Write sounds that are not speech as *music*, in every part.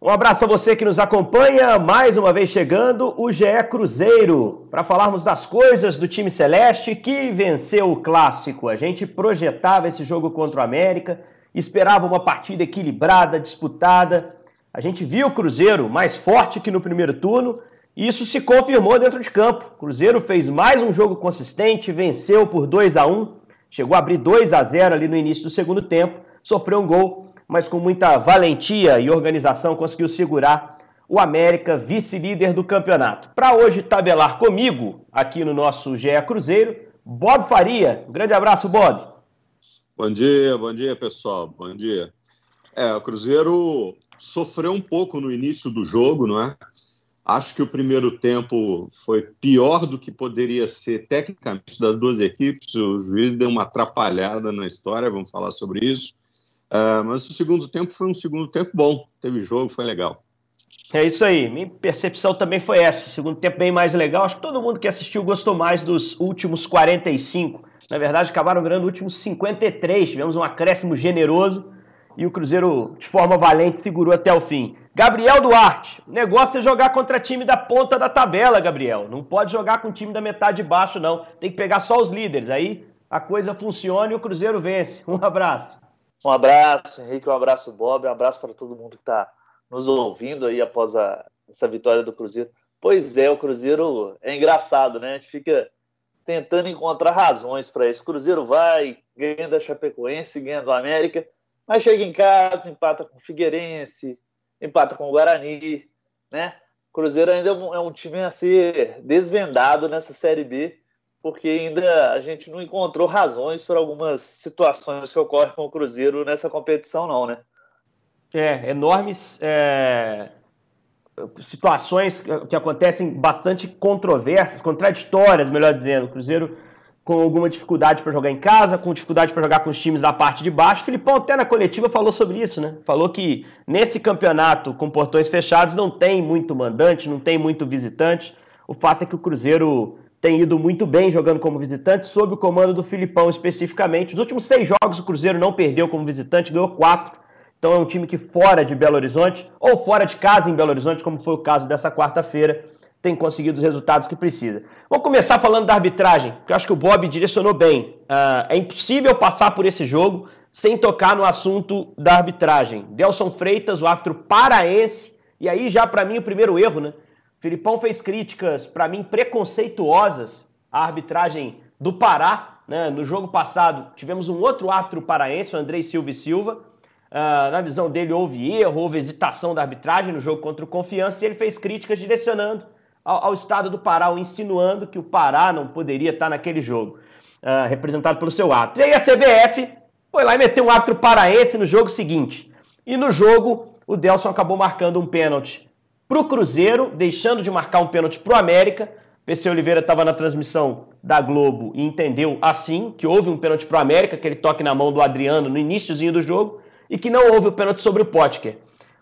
Um abraço a você que nos acompanha, mais uma vez chegando o GE Cruzeiro, para falarmos das coisas do time celeste que venceu o clássico. A gente projetava esse jogo contra o América, esperava uma partida equilibrada, disputada. A gente viu o Cruzeiro mais forte que no primeiro turno e isso se confirmou dentro de campo. O Cruzeiro fez mais um jogo consistente, venceu por 2 a 1 chegou a abrir 2 a 0 ali no início do segundo tempo, sofreu um gol mas com muita valentia e organização conseguiu segurar o América, vice-líder do campeonato. Para hoje tabelar comigo aqui no nosso GE Cruzeiro, Bob Faria. Um grande abraço, Bob. Bom dia, bom dia, pessoal. Bom dia. É, o Cruzeiro sofreu um pouco no início do jogo, não é? Acho que o primeiro tempo foi pior do que poderia ser tecnicamente das duas equipes. O juiz deu uma atrapalhada na história, vamos falar sobre isso. Uh, mas o segundo tempo foi um segundo tempo bom. Teve jogo, foi legal. É isso aí. Minha percepção também foi essa. Segundo tempo bem mais legal. Acho que todo mundo que assistiu gostou mais dos últimos 45. Na verdade, acabaram virando os últimos 53. Tivemos um acréscimo generoso e o Cruzeiro, de forma valente, segurou até o fim. Gabriel Duarte, o negócio é jogar contra time da ponta da tabela, Gabriel. Não pode jogar com time da metade de baixo, não. Tem que pegar só os líderes. Aí a coisa funciona e o Cruzeiro vence. Um abraço. Um abraço, Henrique, um abraço, Bob, um abraço para todo mundo que está nos ouvindo aí após a, essa vitória do Cruzeiro. Pois é, o Cruzeiro é engraçado, né? A gente fica tentando encontrar razões para isso. Cruzeiro vai, ganha da Chapecoense, ganha do América, mas chega em casa, empata com o Figueirense, empata com o Guarani, né? O Cruzeiro ainda é um, é um time a ser desvendado nessa Série B porque ainda a gente não encontrou razões para algumas situações que ocorrem com o Cruzeiro nessa competição, não, né? É, enormes é, situações que acontecem bastante controversas, contraditórias, melhor dizendo. O Cruzeiro com alguma dificuldade para jogar em casa, com dificuldade para jogar com os times da parte de baixo. O Filipão até na coletiva falou sobre isso, né? Falou que nesse campeonato com portões fechados não tem muito mandante, não tem muito visitante. O fato é que o Cruzeiro tem ido muito bem jogando como visitante, sob o comando do Filipão especificamente. Os últimos seis jogos o Cruzeiro não perdeu como visitante, ganhou quatro. Então é um time que fora de Belo Horizonte, ou fora de casa em Belo Horizonte, como foi o caso dessa quarta-feira, tem conseguido os resultados que precisa. Vamos começar falando da arbitragem, que eu acho que o Bob direcionou bem. Uh, é impossível passar por esse jogo sem tocar no assunto da arbitragem. Delson Freitas, o árbitro paraense, e aí já para mim o primeiro erro, né? Filipão fez críticas, para mim, preconceituosas à arbitragem do Pará. Né? No jogo passado, tivemos um outro árbitro paraense, o Andrei Silva e Silva. Uh, na visão dele, houve erro, houve hesitação da arbitragem no jogo contra o Confiança e ele fez críticas direcionando ao, ao estado do Pará, insinuando que o Pará não poderia estar naquele jogo, uh, representado pelo seu árbitro. E aí a CBF foi lá e meteu um árbitro paraense no jogo seguinte. E no jogo, o Delson acabou marcando um pênalti para o Cruzeiro, deixando de marcar um pênalti para o América. PC Oliveira estava na transmissão da Globo e entendeu assim que houve um pênalti para o América, aquele toque na mão do Adriano no iníciozinho do jogo, e que não houve o pênalti sobre o Potker.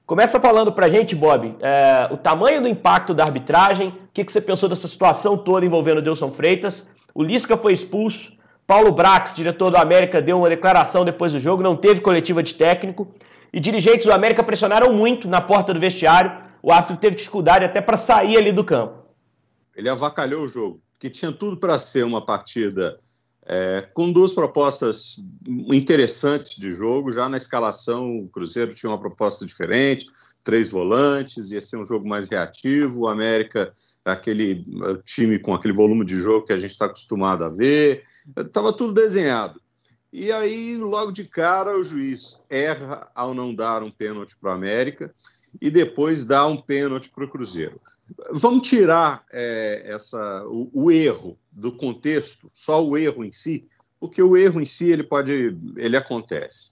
Começa falando para a gente, Bob, é, o tamanho do impacto da arbitragem, o que, que você pensou dessa situação toda envolvendo o Delson Freitas. O Lisca foi expulso, Paulo Brax, diretor do América, deu uma declaração depois do jogo, não teve coletiva de técnico, e dirigentes do América pressionaram muito na porta do vestiário o árbitro teve dificuldade até para sair ali do campo. Ele avacalhou o jogo, que tinha tudo para ser uma partida é, com duas propostas interessantes de jogo. Já na escalação, o Cruzeiro tinha uma proposta diferente, três volantes, ia ser um jogo mais reativo. O América, aquele time com aquele volume de jogo que a gente está acostumado a ver. Estava tudo desenhado. E aí, logo de cara, o juiz erra ao não dar um pênalti para o América e depois dá um pênalti para o Cruzeiro. Vamos tirar é, essa, o, o, erro do contexto, só o erro em si, porque o erro em si ele pode, ele acontece.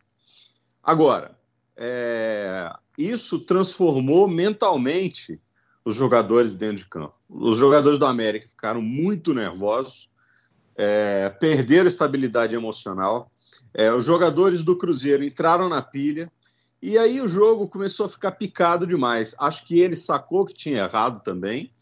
Agora, é, isso transformou mentalmente os jogadores dentro de campo. Os jogadores do América ficaram muito nervosos, é, perderam estabilidade emocional. É, os jogadores do Cruzeiro entraram na pilha e aí o jogo começou a ficar picado demais. Acho que ele sacou que tinha errado também,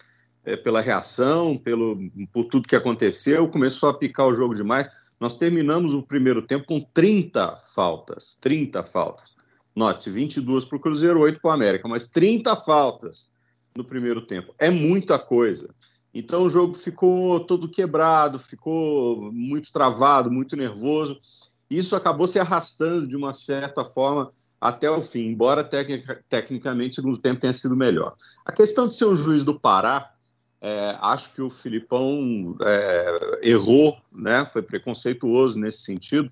é, pela reação, pelo, por tudo que aconteceu, começou a picar o jogo demais. Nós terminamos o primeiro tempo com 30 faltas, 30 faltas. Note-se, 22 para o Cruzeiro, 8 para o América, mas 30 faltas no primeiro tempo. É muita coisa. Então o jogo ficou todo quebrado, ficou muito travado, muito nervoso. Isso acabou se arrastando de uma certa forma até o fim, embora tecnica, tecnicamente o segundo tempo tenha sido melhor. A questão de ser um juiz do Pará, é, acho que o Filipão é, errou, né? foi preconceituoso nesse sentido.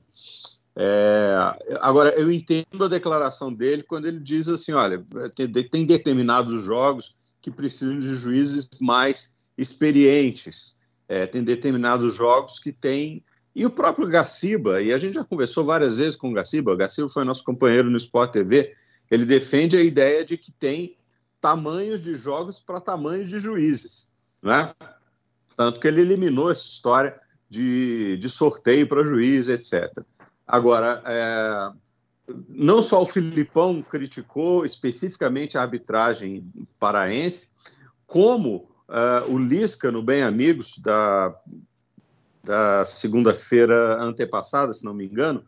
É, agora, eu entendo a declaração dele quando ele diz assim: olha, tem, tem determinados jogos que precisam de juízes mais experientes, é, tem determinados jogos que têm e o próprio Gaciba, e a gente já conversou várias vezes com o Gaciba, o Gaciba foi nosso companheiro no Sport TV, ele defende a ideia de que tem tamanhos de jogos para tamanhos de juízes. Né? Tanto que ele eliminou essa história de, de sorteio para juiz, etc. Agora, é, não só o Filipão criticou especificamente a arbitragem paraense, como uh, o Lisca, no Bem Amigos, da da segunda-feira antepassada, se não me engano,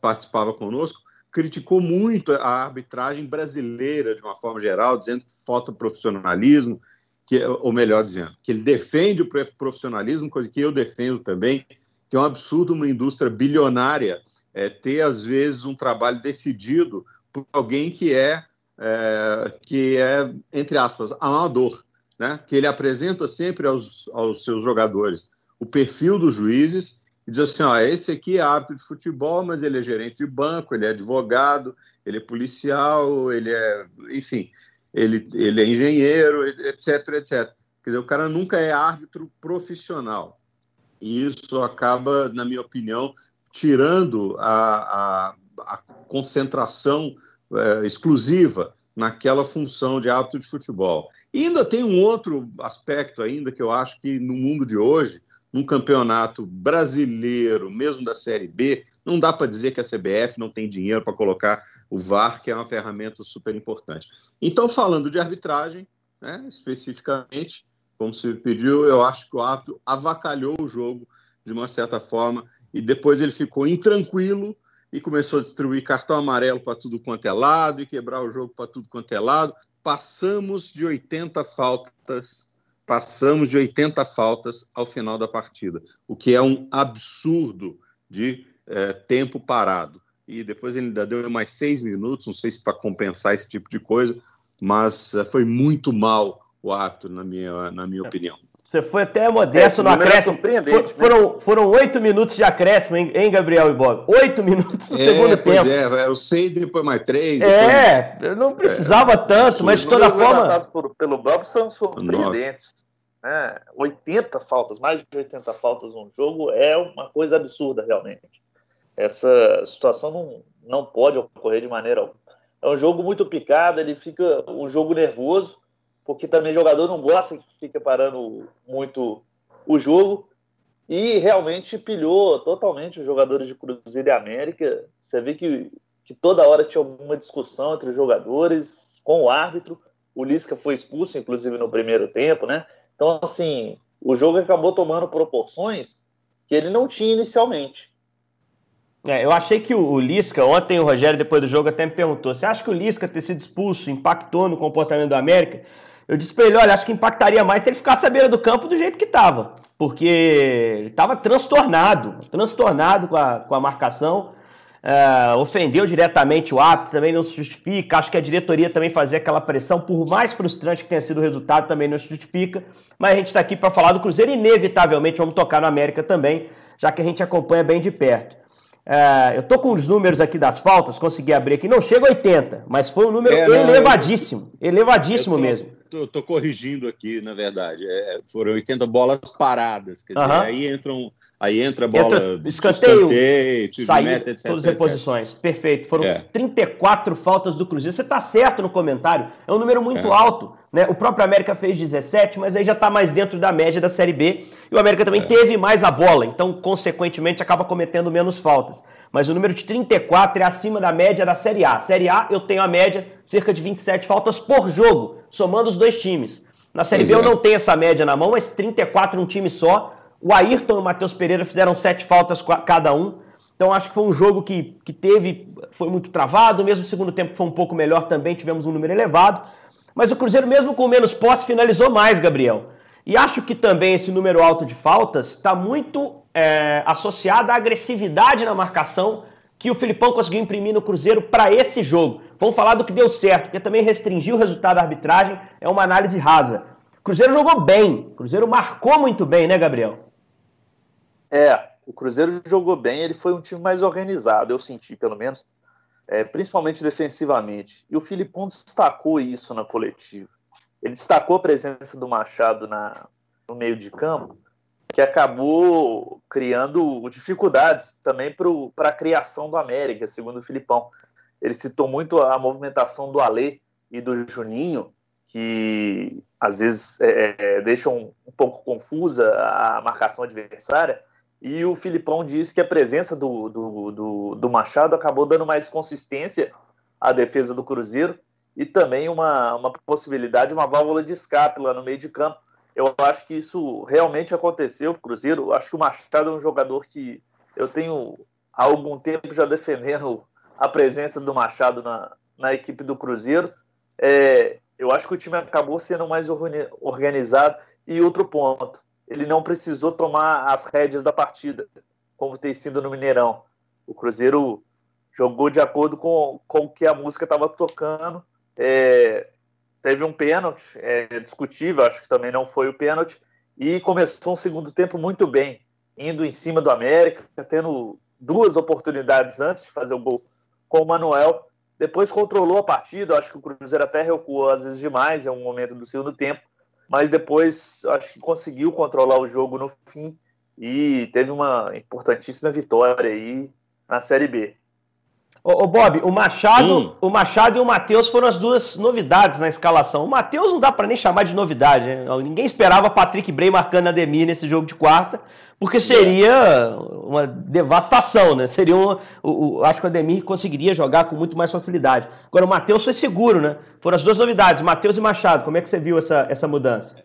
participava conosco, criticou muito a arbitragem brasileira de uma forma geral, dizendo que falta profissionalismo, que, ou melhor dizendo, que ele defende o profissionalismo, coisa que eu defendo também, que é um absurdo uma indústria bilionária é, ter, às vezes, um trabalho decidido por alguém que é, é, que é entre aspas, amador, né? que ele apresenta sempre aos, aos seus jogadores o perfil dos juízes e diz assim: ó, esse aqui é árbitro de futebol, mas ele é gerente de banco, ele é advogado, ele é policial, ele é, enfim, ele, ele é engenheiro, etc, etc. Quer dizer, o cara nunca é árbitro profissional. E isso acaba, na minha opinião, tirando a, a, a concentração é, exclusiva naquela função de árbitro de futebol. E ainda tem um outro aspecto ainda que eu acho que no mundo de hoje num campeonato brasileiro, mesmo da Série B, não dá para dizer que a CBF não tem dinheiro para colocar o VAR, que é uma ferramenta super importante. Então, falando de arbitragem, né, especificamente, como se pediu, eu acho que o árbitro avacalhou o jogo de uma certa forma e depois ele ficou intranquilo e começou a distribuir cartão amarelo para tudo quanto é lado e quebrar o jogo para tudo quanto é lado. Passamos de 80 faltas passamos de 80 faltas ao final da partida, o que é um absurdo de é, tempo parado. E depois ele ainda deu mais seis minutos, não sei se para compensar esse tipo de coisa, mas é, foi muito mal o ato, na minha, na minha opinião. Você foi até modesto é, no é acréscimo. For, né? foram, foram oito minutos de acréscimo, hein, Gabriel e Bob? Oito minutos no é, segundo pois tempo. É, eu sei depois mais três. É, eu não precisava é, tanto, mas de toda forma. Os por, pelo Bob são surpreendentes. Né? 80 faltas, mais de 80 faltas num jogo é uma coisa absurda, realmente. Essa situação não, não pode ocorrer de maneira alguma. É um jogo muito picado, ele fica um jogo nervoso porque também o jogador não gosta que fica parando muito o jogo. E realmente pilhou totalmente os jogadores de Cruzeiro e América. Você vê que, que toda hora tinha alguma discussão entre os jogadores com o árbitro. O Lisca foi expulso, inclusive, no primeiro tempo, né? Então, assim, o jogo acabou tomando proporções que ele não tinha inicialmente. É, eu achei que o, Lisca, ontem o Rogério, depois do jogo, até me perguntou: você acha que o Lisca ter sido expulso impactou no comportamento do América? Eu disse para ele, olha, acho que impactaria mais se ele ficasse à beira do campo do jeito que estava, porque ele estava transtornado, transtornado com a, com a marcação, uh, ofendeu diretamente o árbitro, também não se justifica, acho que a diretoria também fazer aquela pressão, por mais frustrante que tenha sido o resultado, também não se justifica, mas a gente está aqui para falar do Cruzeiro, inevitavelmente vamos tocar no América também, já que a gente acompanha bem de perto. Uh, eu tô com os números aqui das faltas, consegui abrir aqui, não chega a 80, mas foi um número é, não, elevadíssimo, eu... elevadíssimo mesmo tô, tô, corrigindo aqui, na verdade. É, foram 80 bolas paradas. Quer dizer, aí entram. Aí entra a bola. Entra, escanteio, escanteio meta, etc. Todas as reposições. Etc. Perfeito. Foram é. 34 faltas do Cruzeiro. Você está certo no comentário. É um número muito é. alto. Né? O próprio América fez 17, mas aí já está mais dentro da média da Série B. E o América também é. teve mais a bola, então, consequentemente, acaba cometendo menos faltas. Mas o número de 34 é acima da média da Série A. Série A, eu tenho a média cerca de 27 faltas por jogo, somando os dois times. Na Série pois B eu é. não tenho essa média na mão, mas 34 um time só. O Ayrton e o Matheus Pereira fizeram sete faltas cada um. Então acho que foi um jogo que, que teve, foi muito travado, mesmo o segundo tempo foi um pouco melhor também, tivemos um número elevado. Mas o Cruzeiro, mesmo com menos posse, finalizou mais, Gabriel. E acho que também esse número alto de faltas está muito é, associado à agressividade na marcação que o Filipão conseguiu imprimir no Cruzeiro para esse jogo. Vamos falar do que deu certo, porque também restringir o resultado da arbitragem é uma análise rasa. O Cruzeiro jogou bem, o Cruzeiro marcou muito bem, né, Gabriel? É, o Cruzeiro jogou bem, ele foi um time mais organizado, eu senti pelo menos, é, principalmente defensivamente. E o Filipão destacou isso na coletiva. Ele destacou a presença do Machado na, no meio de campo, que acabou criando dificuldades também para a criação do América, segundo o Filipão. Ele citou muito a movimentação do Alê e do Juninho, que às vezes é, é deixam um pouco confusa a marcação adversária, e o Filipão disse que a presença do, do, do, do, Machado acabou dando mais consistência à defesa do Cruzeiro e também uma, uma possibilidade, uma válvula de escape lá no meio de campo. Eu acho que isso realmente aconteceu o Cruzeiro. Acho que o Machado é um jogador que eu tenho há algum tempo já defendendo a presença do Machado na, na equipe do Cruzeiro. É, eu acho que o time acabou sendo mais organizado. E outro ponto, ele não precisou tomar as rédeas da partida, como tem sido no Mineirão. O Cruzeiro jogou de acordo com, com o que a música estava tocando. É, teve um pênalti, é discutível, acho que também não foi o pênalti, e começou um segundo tempo muito bem, indo em cima do América, tendo duas oportunidades antes de fazer o gol com o Manuel. Depois controlou a partida, acho que o Cruzeiro até recuou às vezes demais em um momento do segundo tempo, mas depois acho que conseguiu controlar o jogo no fim e teve uma importantíssima vitória aí na Série B. Ô, ô Bob, o Machado, hum. o Machado e o Matheus foram as duas novidades na escalação. O Matheus não dá para nem chamar de novidade, né? Ninguém esperava Patrick Bray marcando a Demi nesse jogo de quarta, porque seria uma devastação, né? Seria um, o, o, acho que o Ademir conseguiria jogar com muito mais facilidade. Agora o Matheus foi seguro, né? Foram as duas novidades, Matheus e Machado. Como é que você viu essa, essa mudança?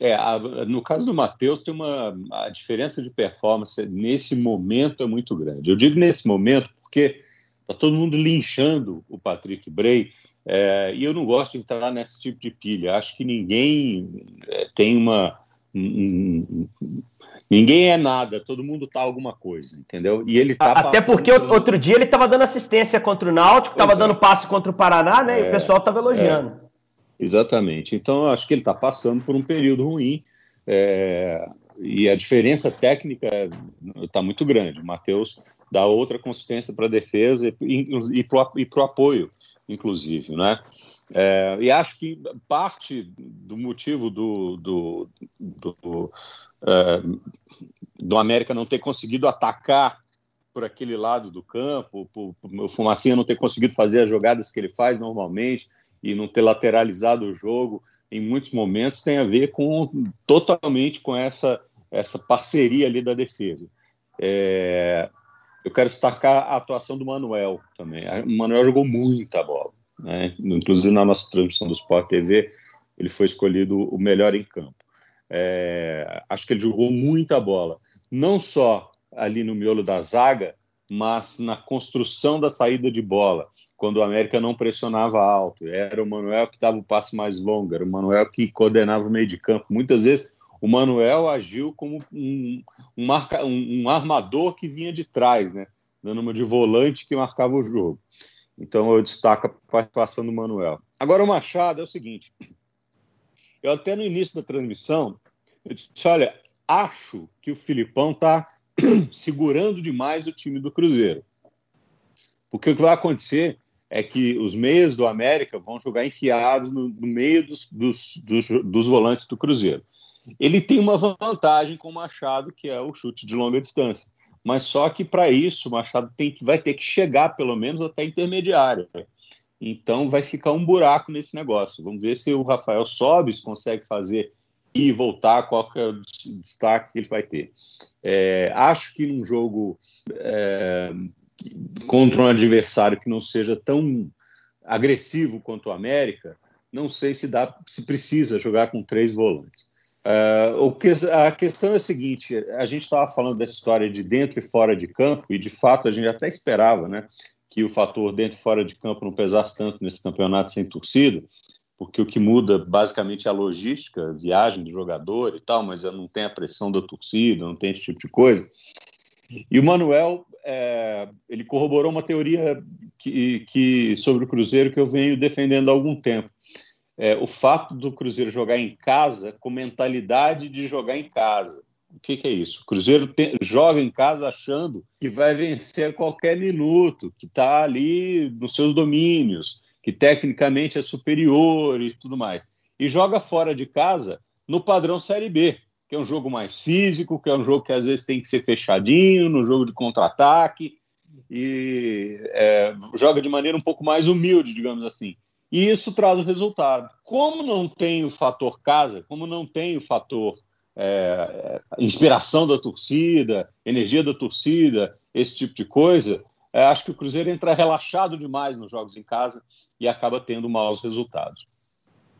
É, a, no caso do Matheus, tem uma a diferença de performance nesse momento é muito grande. Eu digo nesse momento porque Está todo mundo linchando o Patrick Bray. É, e eu não gosto de entrar nesse tipo de pilha. Acho que ninguém é, tem uma. Um, um, ninguém é nada, todo mundo tá alguma coisa, entendeu? E ele tá Até porque por... outro dia ele estava dando assistência contra o Náutico, estava é. dando passe contra o Paraná, né? e o é, pessoal estava elogiando. É. Exatamente. Então, eu acho que ele está passando por um período ruim. É, e a diferença técnica está muito grande. O Matheus dá outra consistência para a defesa e, e para o apoio, inclusive. Né? É, e acho que parte do motivo do, do, do, é, do América não ter conseguido atacar por aquele lado do campo, por, por, o Fumacinha não ter conseguido fazer as jogadas que ele faz normalmente e não ter lateralizado o jogo em muitos momentos tem a ver com totalmente com essa essa parceria ali da defesa. É, eu quero destacar a atuação do Manuel também. O Manuel jogou muita bola, né? inclusive na nossa transmissão do Sport TV, ele foi escolhido o melhor em campo. É, acho que ele jogou muita bola, não só ali no miolo da zaga, mas na construção da saída de bola, quando o América não pressionava alto. Era o Manuel que dava o passe mais longo, era o Manuel que coordenava o meio de campo. Muitas vezes o Manuel agiu como um, um, marca, um, um armador que vinha de trás, né? dando uma de volante que marcava o jogo. Então eu destaco a participação do Manuel. Agora o Machado é o seguinte. Eu até no início da transmissão, eu disse, olha, acho que o Filipão está *clears throat* segurando demais o time do Cruzeiro. Porque o que vai acontecer é que os meias do América vão jogar enfiados no, no meio dos, dos, dos, dos volantes do Cruzeiro. Ele tem uma vantagem com o Machado, que é o chute de longa distância. Mas só que para isso o Machado tem que, vai ter que chegar pelo menos até intermediário. Então vai ficar um buraco nesse negócio. Vamos ver se o Rafael Sobes consegue fazer e voltar, qual que é o destaque que ele vai ter. É, acho que num jogo é, contra um adversário que não seja tão agressivo quanto o América, não sei se dá, se precisa jogar com três volantes. Uh, o que, a questão é a seguinte: a gente estava falando dessa história de dentro e fora de campo, e de fato a gente até esperava né, que o fator dentro e fora de campo não pesasse tanto nesse campeonato sem torcida, porque o que muda basicamente é a logística, a viagem do jogador e tal, mas não tem a pressão da torcida, não tem esse tipo de coisa. E o Manuel é, ele corroborou uma teoria que, que, sobre o Cruzeiro que eu venho defendendo há algum tempo é, o fato do Cruzeiro jogar em casa com mentalidade de jogar em casa. O que, que é isso? O Cruzeiro tem, joga em casa achando que vai vencer a qualquer minuto, que está ali nos seus domínios, que tecnicamente é superior e tudo mais. E joga fora de casa no padrão Série B, que é um jogo mais físico, que é um jogo que às vezes tem que ser fechadinho, no jogo de contra-ataque, e é, joga de maneira um pouco mais humilde, digamos assim e isso traz o resultado. Como não tem o fator casa, como não tem o fator é, inspiração da torcida, energia da torcida, esse tipo de coisa, é, acho que o Cruzeiro entra relaxado demais nos jogos em casa e acaba tendo maus resultados.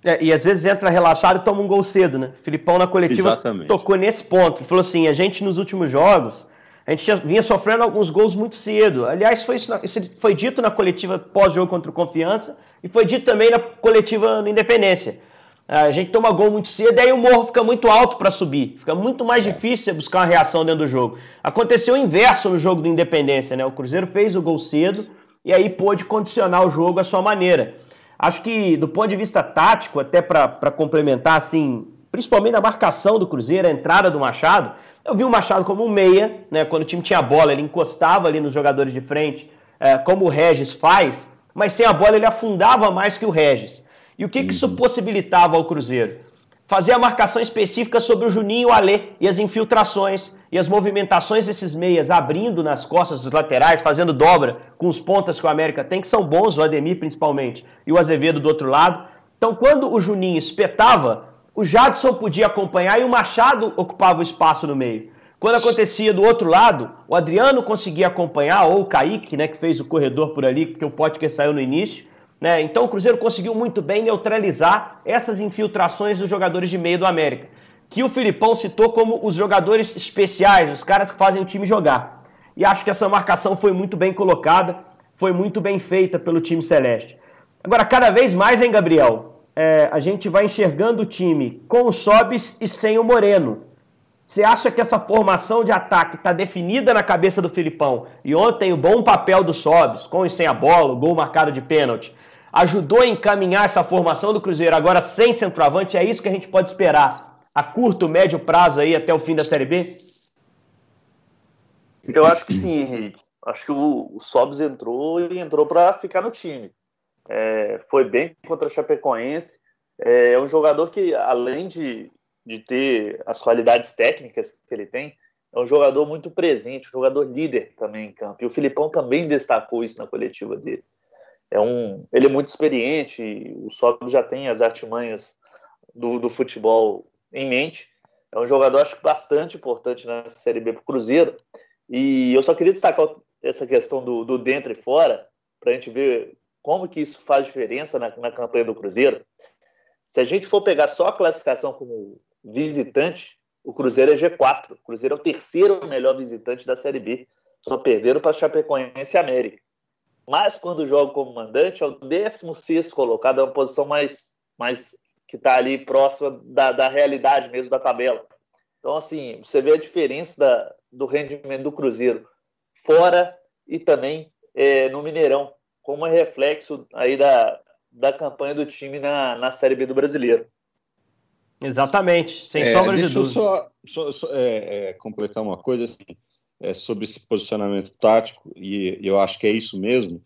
É, e às vezes entra relaxado e toma um gol cedo, né? Filipão na coletiva Exatamente. tocou nesse ponto. Ele falou assim: a gente nos últimos jogos, a gente vinha sofrendo alguns gols muito cedo. Aliás, foi, isso, isso foi dito na coletiva pós-jogo contra o Confiança e foi dito também na coletiva no Independência. A gente toma gol muito cedo aí o morro fica muito alto para subir. Fica muito mais difícil você buscar uma reação dentro do jogo. Aconteceu o inverso no jogo do Independência, né? O Cruzeiro fez o gol cedo e aí pôde condicionar o jogo à sua maneira. Acho que do ponto de vista tático, até para complementar, assim, principalmente na marcação do Cruzeiro, a entrada do Machado, eu vi o Machado como um meia, né? Quando o time tinha bola, ele encostava ali nos jogadores de frente, é, como o Regis faz, mas sem a bola ele afundava mais que o Regis. E o que, que isso uhum. possibilitava ao Cruzeiro? Fazer a marcação específica sobre o Juninho e o Alê e as infiltrações e as movimentações desses meias abrindo nas costas dos laterais, fazendo dobra com os pontas que o América tem, que são bons, o Ademir principalmente, e o Azevedo do outro lado. Então, quando o Juninho espetava, o Jadson podia acompanhar e o Machado ocupava o espaço no meio. Quando acontecia do outro lado, o Adriano conseguia acompanhar, ou o Kaique, né, que fez o corredor por ali, porque o Potker saiu no início. Né? Então o Cruzeiro conseguiu muito bem neutralizar essas infiltrações dos jogadores de meio do América, que o Filipão citou como os jogadores especiais, os caras que fazem o time jogar. E acho que essa marcação foi muito bem colocada, foi muito bem feita pelo time celeste. Agora, cada vez mais, hein, Gabriel? É, a gente vai enxergando o time com o Sobis e sem o Moreno. Você acha que essa formação de ataque está definida na cabeça do Filipão? E ontem o bom papel do Sobis, com e sem a bola, o gol marcado de pênalti, ajudou a encaminhar essa formação do Cruzeiro agora sem centroavante? É isso que a gente pode esperar a curto, médio prazo aí até o fim da Série B? Eu acho que sim, Henrique. Acho que o, o entrou e entrou para ficar no time. É, foi bem contra o Chapecoense. É, é um jogador que, além de de ter as qualidades técnicas que ele tem, é um jogador muito presente, um jogador líder também em campo. E o Filipão também destacou isso na coletiva dele. É um, ele é muito experiente, o Sob já tem as artimanhas do, do futebol em mente. É um jogador, acho bastante importante na Série B para o Cruzeiro. E eu só queria destacar essa questão do, do dentro e fora, para a gente ver como que isso faz diferença na, na campanha do Cruzeiro. Se a gente for pegar só a classificação como visitante, o Cruzeiro é G4. O Cruzeiro é o terceiro melhor visitante da Série B. Só perderam para Chapecoense e América. Mas quando joga como mandante, é o 16 colocado, é uma posição mais, mais que está ali próxima da, da realidade mesmo da tabela. Então, assim, você vê a diferença da, do rendimento do Cruzeiro fora e também é, no Mineirão, como é reflexo aí da, da campanha do time na, na Série B do Brasileiro. Exatamente, sem é, sombra de dúvida. Deixa eu só, só, só é, é, completar uma coisa assim, é, sobre esse posicionamento tático, e eu acho que é isso mesmo.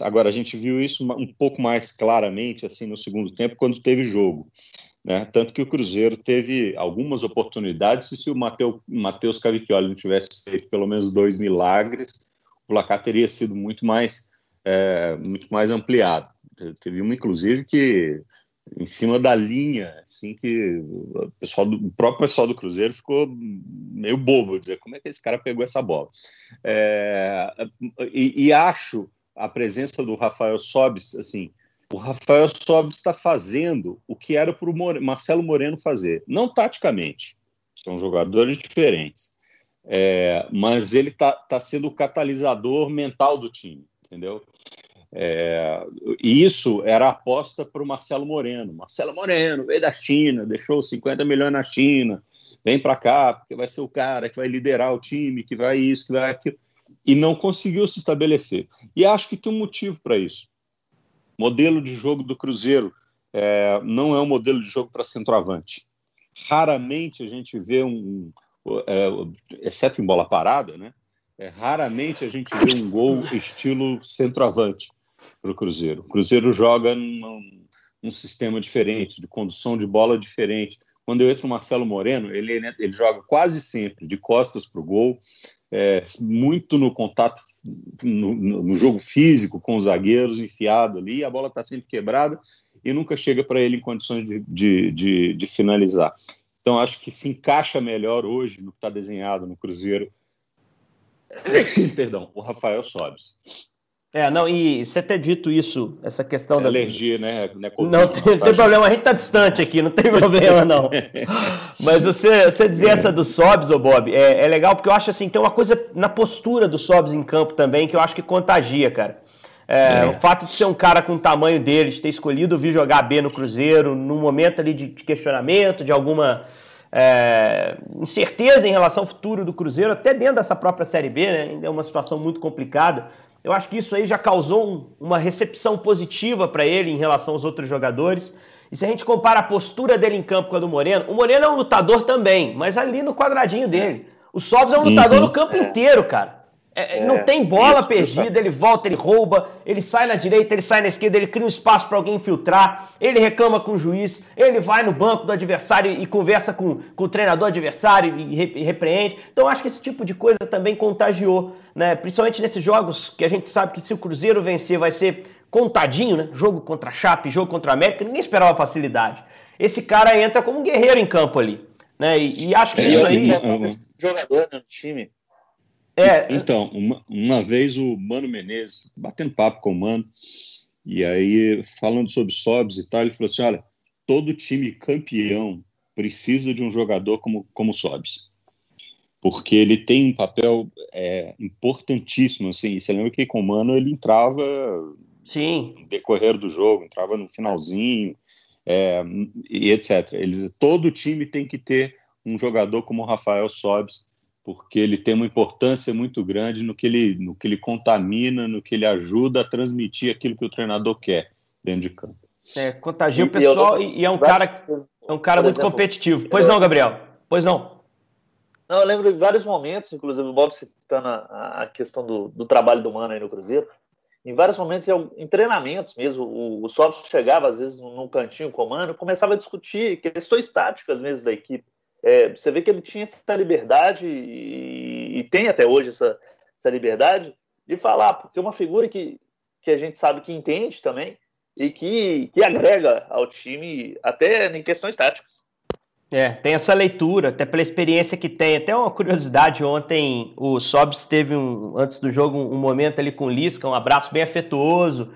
Agora, a gente viu isso um pouco mais claramente assim no segundo tempo, quando teve jogo. Né? Tanto que o Cruzeiro teve algumas oportunidades, e se o Matheus Cavicchioli não tivesse feito pelo menos dois milagres, o placar teria sido muito mais, é, muito mais ampliado. Teve uma, inclusive, que em cima da linha, assim que o pessoal do o próprio pessoal do Cruzeiro ficou meio bobo, dizer como é que esse cara pegou essa bola. É, e, e, acho a presença do Rafael Sobis, assim, o Rafael Sobis está fazendo o que era para o Marcelo Moreno fazer. Não taticamente, são jogadores diferentes, é, mas ele está tá sendo o catalisador mental do time, entendeu? É, e isso era aposta para o Marcelo Moreno. Marcelo Moreno veio da China, deixou 50 milhões na China, vem para cá, porque vai ser o cara que vai liderar o time, que vai isso, que vai aquilo. E não conseguiu se estabelecer. E acho que tem um motivo para isso modelo de jogo do Cruzeiro é, não é um modelo de jogo para centroavante. Raramente a gente vê um, é, exceto em bola parada, né? É, raramente a gente vê um gol estilo centroavante para o Cruzeiro. O Cruzeiro joga num, num, sistema diferente, de condução de bola diferente. Quando eu entro o Marcelo Moreno, ele, ele joga quase sempre de costas para o gol, é, muito no contato, no, no, jogo físico com os zagueiros, enfiado ali, a bola está sempre quebrada e nunca chega para ele em condições de, de, de, de, finalizar. Então, acho que se encaixa melhor hoje no que está desenhado no Cruzeiro. *laughs* Perdão, o Rafael Sobes. É, não, e você ter dito isso, essa questão é da. Alergia, né? Não, é não tem, não tem problema, a gente tá distante aqui, não tem problema, não. *laughs* Mas você, você dizer essa do Sobs, ô Bob, é, é legal porque eu acho assim, tem uma coisa na postura do Sobs em campo também que eu acho que contagia, cara. É, é. O fato de ser um cara com o tamanho dele, de ter escolhido vir jogar B no Cruzeiro, num momento ali de, de questionamento, de alguma é, incerteza em relação ao futuro do Cruzeiro, até dentro dessa própria Série B, né? Ainda é uma situação muito complicada. Eu acho que isso aí já causou um, uma recepção positiva para ele em relação aos outros jogadores. E se a gente compara a postura dele em campo com a do Moreno, o Moreno é um lutador também, mas ali no quadradinho dele. O Sobs é um lutador uhum. no campo inteiro, cara. É, é, não é, tem bola isso, perdida, ele volta, ele rouba, ele sai na direita, ele sai na esquerda, ele cria um espaço para alguém infiltrar, ele reclama com o juiz, ele vai no banco do adversário e conversa com, com o treinador adversário e, re, e repreende. Então acho que esse tipo de coisa também contagiou, né? Principalmente nesses jogos que a gente sabe que se o Cruzeiro vencer vai ser contadinho, né? Jogo contra a Chape, jogo contra a América, ninguém esperava facilidade. Esse cara entra como um guerreiro em campo ali, né? E, e acho que é, isso aí. Jogador no time é, então, uma, uma vez o Mano Menezes, batendo papo com o Mano, e aí falando sobre Sobs e tal, ele falou assim: olha, todo time campeão precisa de um jogador como, como Sobs. Porque ele tem um papel é, importantíssimo. Assim, você lembra que com o Mano ele entrava Sim. no decorrer do jogo, entrava no finalzinho, é, e etc. Eles, todo time tem que ter um jogador como o Rafael Sobs porque ele tem uma importância muito grande no que ele, no que ele contamina, no que ele ajuda a transmitir aquilo que o treinador quer dentro de campo. É, contagia o pessoal e, e, é um cara, é um cara muito exemplo, competitivo. Pois não, Gabriel? Pois não. Não, eu lembro de vários momentos, inclusive o Bob citando a, a questão do, do, trabalho do Mano aí no Cruzeiro, em vários momentos, em treinamentos mesmo, o, o Sobs chegava às vezes num cantinho com o Mano, começava a discutir questões táticas mesmo da equipe. É, você vê que ele tinha essa liberdade e, e tem até hoje essa, essa, liberdade de falar, porque é uma figura que, que a gente sabe que entende também e que, que agrega ao time até em questões táticas. É, tem essa leitura, até pela experiência que tem. Até uma curiosidade, ontem o Sobs teve, um, antes do jogo, um momento ali com o Lisca, um abraço bem afetuoso,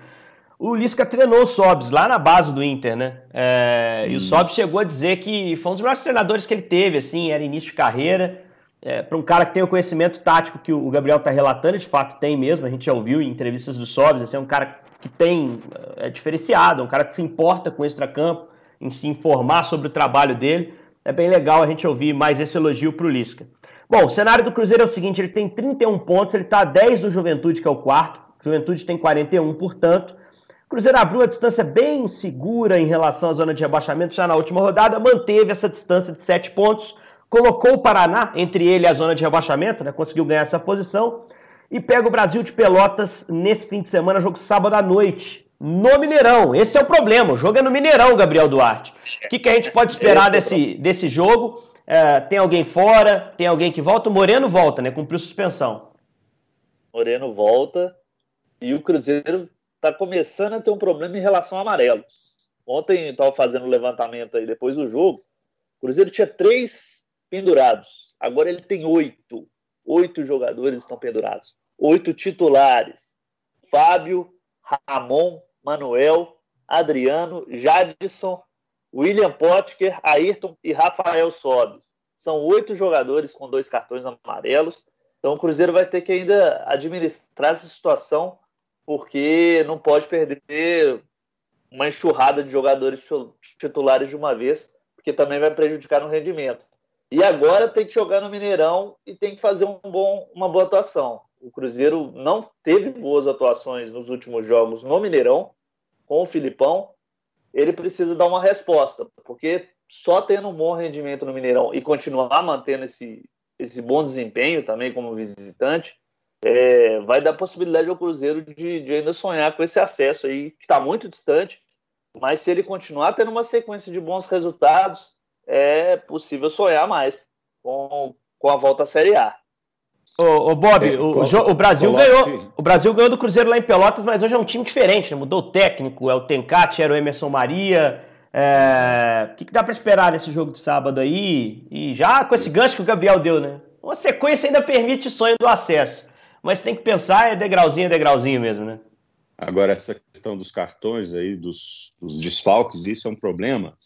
o Lisca treinou o Sobs lá na base do Inter, né? É, hum. E o hum. Sobs chegou a dizer que foi um dos melhores treinadores que ele teve, assim, era início de carreira. É, para um cara que tem o conhecimento tático que o Gabriel está relatando, de fato tem mesmo, a gente já ouviu em entrevistas do Sobs, assim, é um cara que tem, é diferenciado, é um cara que se importa com o extracampo, em se informar sobre o trabalho dele. É bem legal a gente ouvir mais esse elogio para o Lisca. Bom, o cenário do Cruzeiro é o seguinte, ele tem 31 pontos, ele está a 10 do Juventude, que é o quarto, Juventude tem 41, portanto, Cruzeiro abriu a distância bem segura em relação à zona de rebaixamento já na última rodada, manteve essa distância de 7 pontos, colocou o Paraná entre ele e a zona de rebaixamento, né, conseguiu ganhar essa posição, e pega o Brasil de Pelotas nesse fim de semana, jogo sábado à noite, no Mineirão. Esse é o problema, o jogo é no Mineirão, Gabriel Duarte. O que, que a gente pode esperar desse, desse jogo? É, tem alguém fora? Tem alguém que volta? O Moreno volta, né? Cumpriu suspensão. Moreno volta e o Cruzeiro está começando a ter um problema em relação a amarelos. Ontem estava fazendo o levantamento aí depois do jogo. O Cruzeiro tinha três pendurados. Agora ele tem oito. Oito jogadores estão pendurados. Oito titulares. Fábio, Ramon, Manuel Adriano, Jadson, William Potker, Ayrton e Rafael Sobes. São oito jogadores com dois cartões amarelos. Então o Cruzeiro vai ter que ainda administrar essa situação, porque não pode perder uma enxurrada de jogadores titulares de uma vez, porque também vai prejudicar no rendimento. E agora tem que jogar no Mineirão e tem que fazer um bom, uma boa atuação. O Cruzeiro não teve boas atuações nos últimos jogos no Mineirão, com o Filipão. Ele precisa dar uma resposta, porque só tendo um bom rendimento no Mineirão e continuar mantendo esse, esse bom desempenho também como visitante, é, vai dar possibilidade ao Cruzeiro de, de ainda sonhar com esse acesso aí, que está muito distante, mas se ele continuar tendo uma sequência de bons resultados, é possível sonhar mais com, com a volta à Série A. Ô, ô Bob, é, o, o, Brasil ganhou, o Brasil ganhou do Cruzeiro lá em Pelotas, mas hoje é um time diferente, né? mudou o técnico, é o Tencate, era o Emerson Maria. É... O que, que dá para esperar nesse jogo de sábado aí? E já com esse gancho que o Gabriel deu, né? Uma sequência ainda permite o sonho do acesso, mas tem que pensar é degrauzinho, degrauzinho mesmo, né? Agora, essa questão dos cartões aí, dos, dos desfalques, isso é um problema,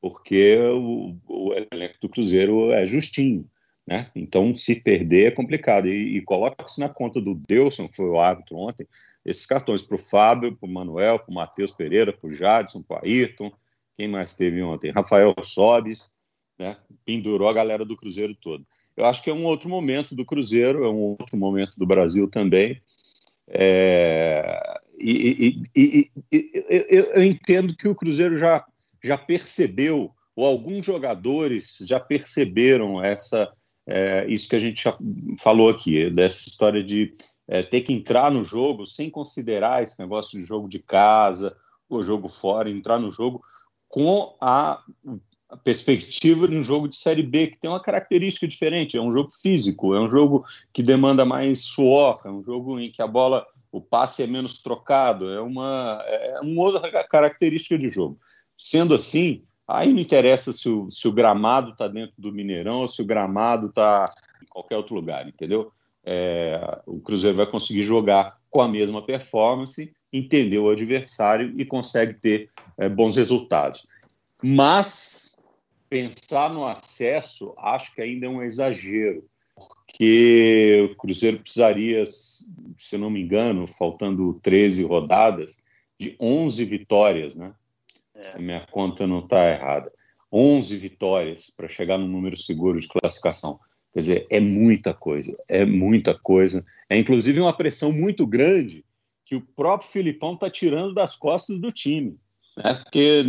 porque o, o elenco do Cruzeiro é justinho. Né? Então, se perder é complicado. E, e coloca-se na conta do Delson, que foi o árbitro ontem, esses cartões para o Fábio, para o Manuel, para o Matheus Pereira, para o Jadson, para o Ayrton. Quem mais teve ontem? Rafael Sobes, né? pendurou a galera do Cruzeiro todo. Eu acho que é um outro momento do Cruzeiro, é um outro momento do Brasil também. É... E, e, e, eu, eu entendo que o Cruzeiro já, já percebeu, ou alguns jogadores já perceberam essa é, isso que a gente já falou aqui, dessa história de é, ter que entrar no jogo sem considerar esse negócio de jogo de casa, o jogo fora, entrar no jogo com a, a perspectiva de um jogo de Série B, que tem uma característica diferente, é um jogo físico, é um jogo que demanda mais suor, é um jogo em que a bola, o passe é menos trocado, é uma, é uma outra característica de jogo. Sendo assim, Aí não interessa se o, se o gramado está dentro do Mineirão ou se o gramado está em qualquer outro lugar, entendeu? É, o Cruzeiro vai conseguir jogar com a mesma performance, entender o adversário e consegue ter é, bons resultados. Mas pensar no acesso, acho que ainda é um exagero, porque o Cruzeiro precisaria, se não me engano, faltando 13 rodadas, de 11 vitórias, né? se a minha conta não está errada, 11 vitórias para chegar no número seguro de classificação. Quer dizer, é muita coisa, é muita coisa. É inclusive uma pressão muito grande que o próprio Filipão está tirando das costas do time. Né? Porque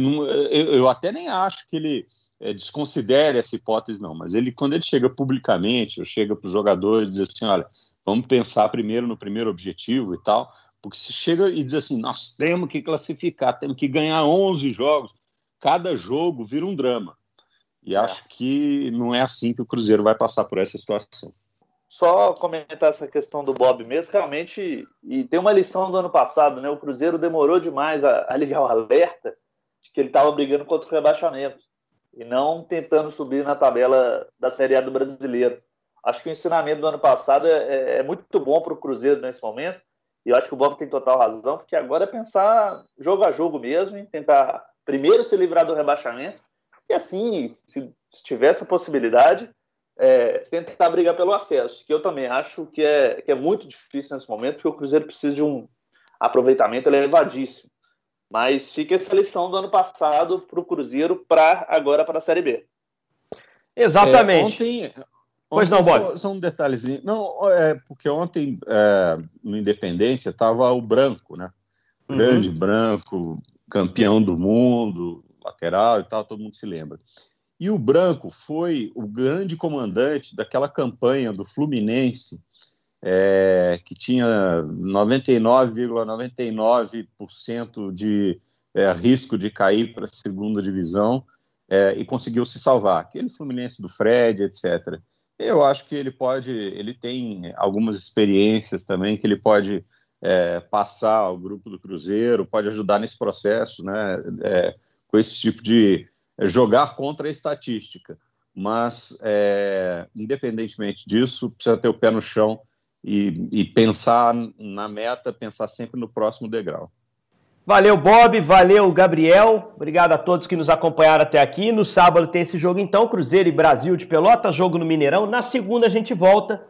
eu, até nem acho que ele é, desconsidere essa hipótese, não, mas ele, quando ele chega publicamente, ou chega para os jogadores e diz assim: olha, vamos pensar primeiro no primeiro objetivo e tal, porque se chega e diz assim, nós temos que classificar, temos que ganhar 11 jogos, cada jogo vira um drama. E é. acho que não é assim que o Cruzeiro vai passar por essa situação. Só comentar essa questão do Bob mesmo, realmente, e tem uma lição do ano passado, né? O Cruzeiro demorou demais a, a ligar o alerta de que ele estava brigando contra o rebaixamento e não tentando subir na tabela da Série A do Brasileiro. Acho que o ensinamento do ano passado é, é, é muito bom para o Cruzeiro nesse momento, e eu acho que o Bob tem total razão, porque agora é pensar jogo a jogo mesmo, e tentar primeiro se livrar do rebaixamento, e assim, se, se tiver essa possibilidade, é, tentar brigar pelo acesso, que eu também acho que é, que é muito difícil nesse momento, porque o Cruzeiro precisa de um aproveitamento elevadíssimo. Mas fica essa lição do ano passado para o Cruzeiro, para agora para a Série B. Exatamente. É, ontem, Pois não, Bob. Só, só, um detalhezinho. Não, é porque ontem é, no Independência estava o Branco, né? Uhum. Grande uhum. Branco, campeão do mundo, lateral e tal, todo mundo se lembra. E o Branco foi o grande comandante daquela campanha do Fluminense, é, que tinha 99,99% ,99 de é, risco de cair para a segunda divisão é, e conseguiu se salvar. Aquele Fluminense do Fred, etc. Eu acho que ele pode, ele tem algumas experiências também que ele pode é, passar ao grupo do Cruzeiro, pode ajudar nesse processo, né? É, com esse tipo de jogar contra a estatística. Mas, é, independentemente disso, precisa ter o pé no chão e, e pensar na meta, pensar sempre no próximo degrau. Valeu, Bob. Valeu, Gabriel. Obrigado a todos que nos acompanharam até aqui. No sábado tem esse jogo, então, Cruzeiro e Brasil de Pelotas, jogo no Mineirão. Na segunda a gente volta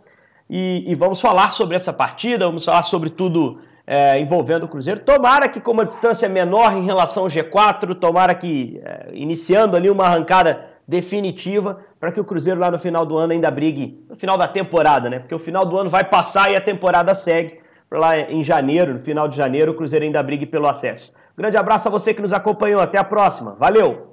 e, e vamos falar sobre essa partida, vamos falar sobre tudo é, envolvendo o Cruzeiro. Tomara que com uma distância menor em relação ao G4, tomara que é, iniciando ali uma arrancada definitiva para que o Cruzeiro lá no final do ano ainda brigue, no final da temporada, né? Porque o final do ano vai passar e a temporada segue lá em janeiro, no final de janeiro, o Cruzeiro ainda brigue pelo acesso. Grande abraço a você que nos acompanhou. Até a próxima. Valeu!